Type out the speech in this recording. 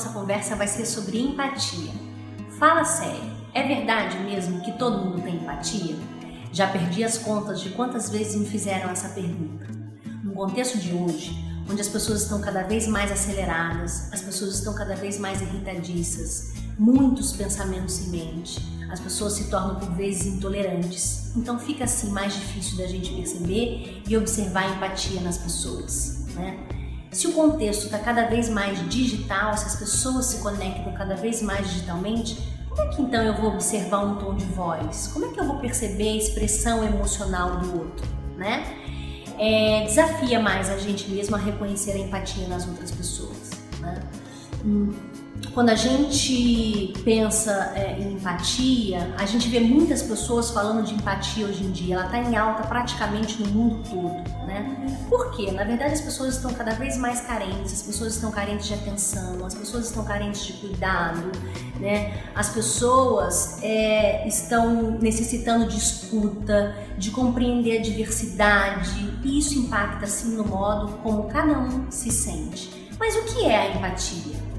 nossa conversa vai ser sobre empatia. Fala sério, é verdade mesmo que todo mundo tem empatia? Já perdi as contas de quantas vezes me fizeram essa pergunta. No contexto de hoje, onde as pessoas estão cada vez mais aceleradas, as pessoas estão cada vez mais irritadiças, muitos pensamentos em mente, as pessoas se tornam por vezes intolerantes. Então fica assim mais difícil da gente perceber e observar a empatia nas pessoas, né? Se o contexto está cada vez mais digital, se as pessoas se conectam cada vez mais digitalmente, como é que então eu vou observar um tom de voz? Como é que eu vou perceber a expressão emocional do outro, né? É, desafia mais a gente mesmo a reconhecer a empatia nas outras pessoas, né? Quando a gente pensa é, em empatia, a gente vê muitas pessoas falando de empatia hoje em dia. Ela está em alta praticamente no mundo todo, né? Por quê? Na verdade, as pessoas estão cada vez mais carentes. As pessoas estão carentes de atenção. As pessoas estão carentes de cuidado, né? As pessoas é, estão necessitando de escuta, de compreender a diversidade. E isso impacta sim no modo como cada um se sente. Mas o que é a empatia?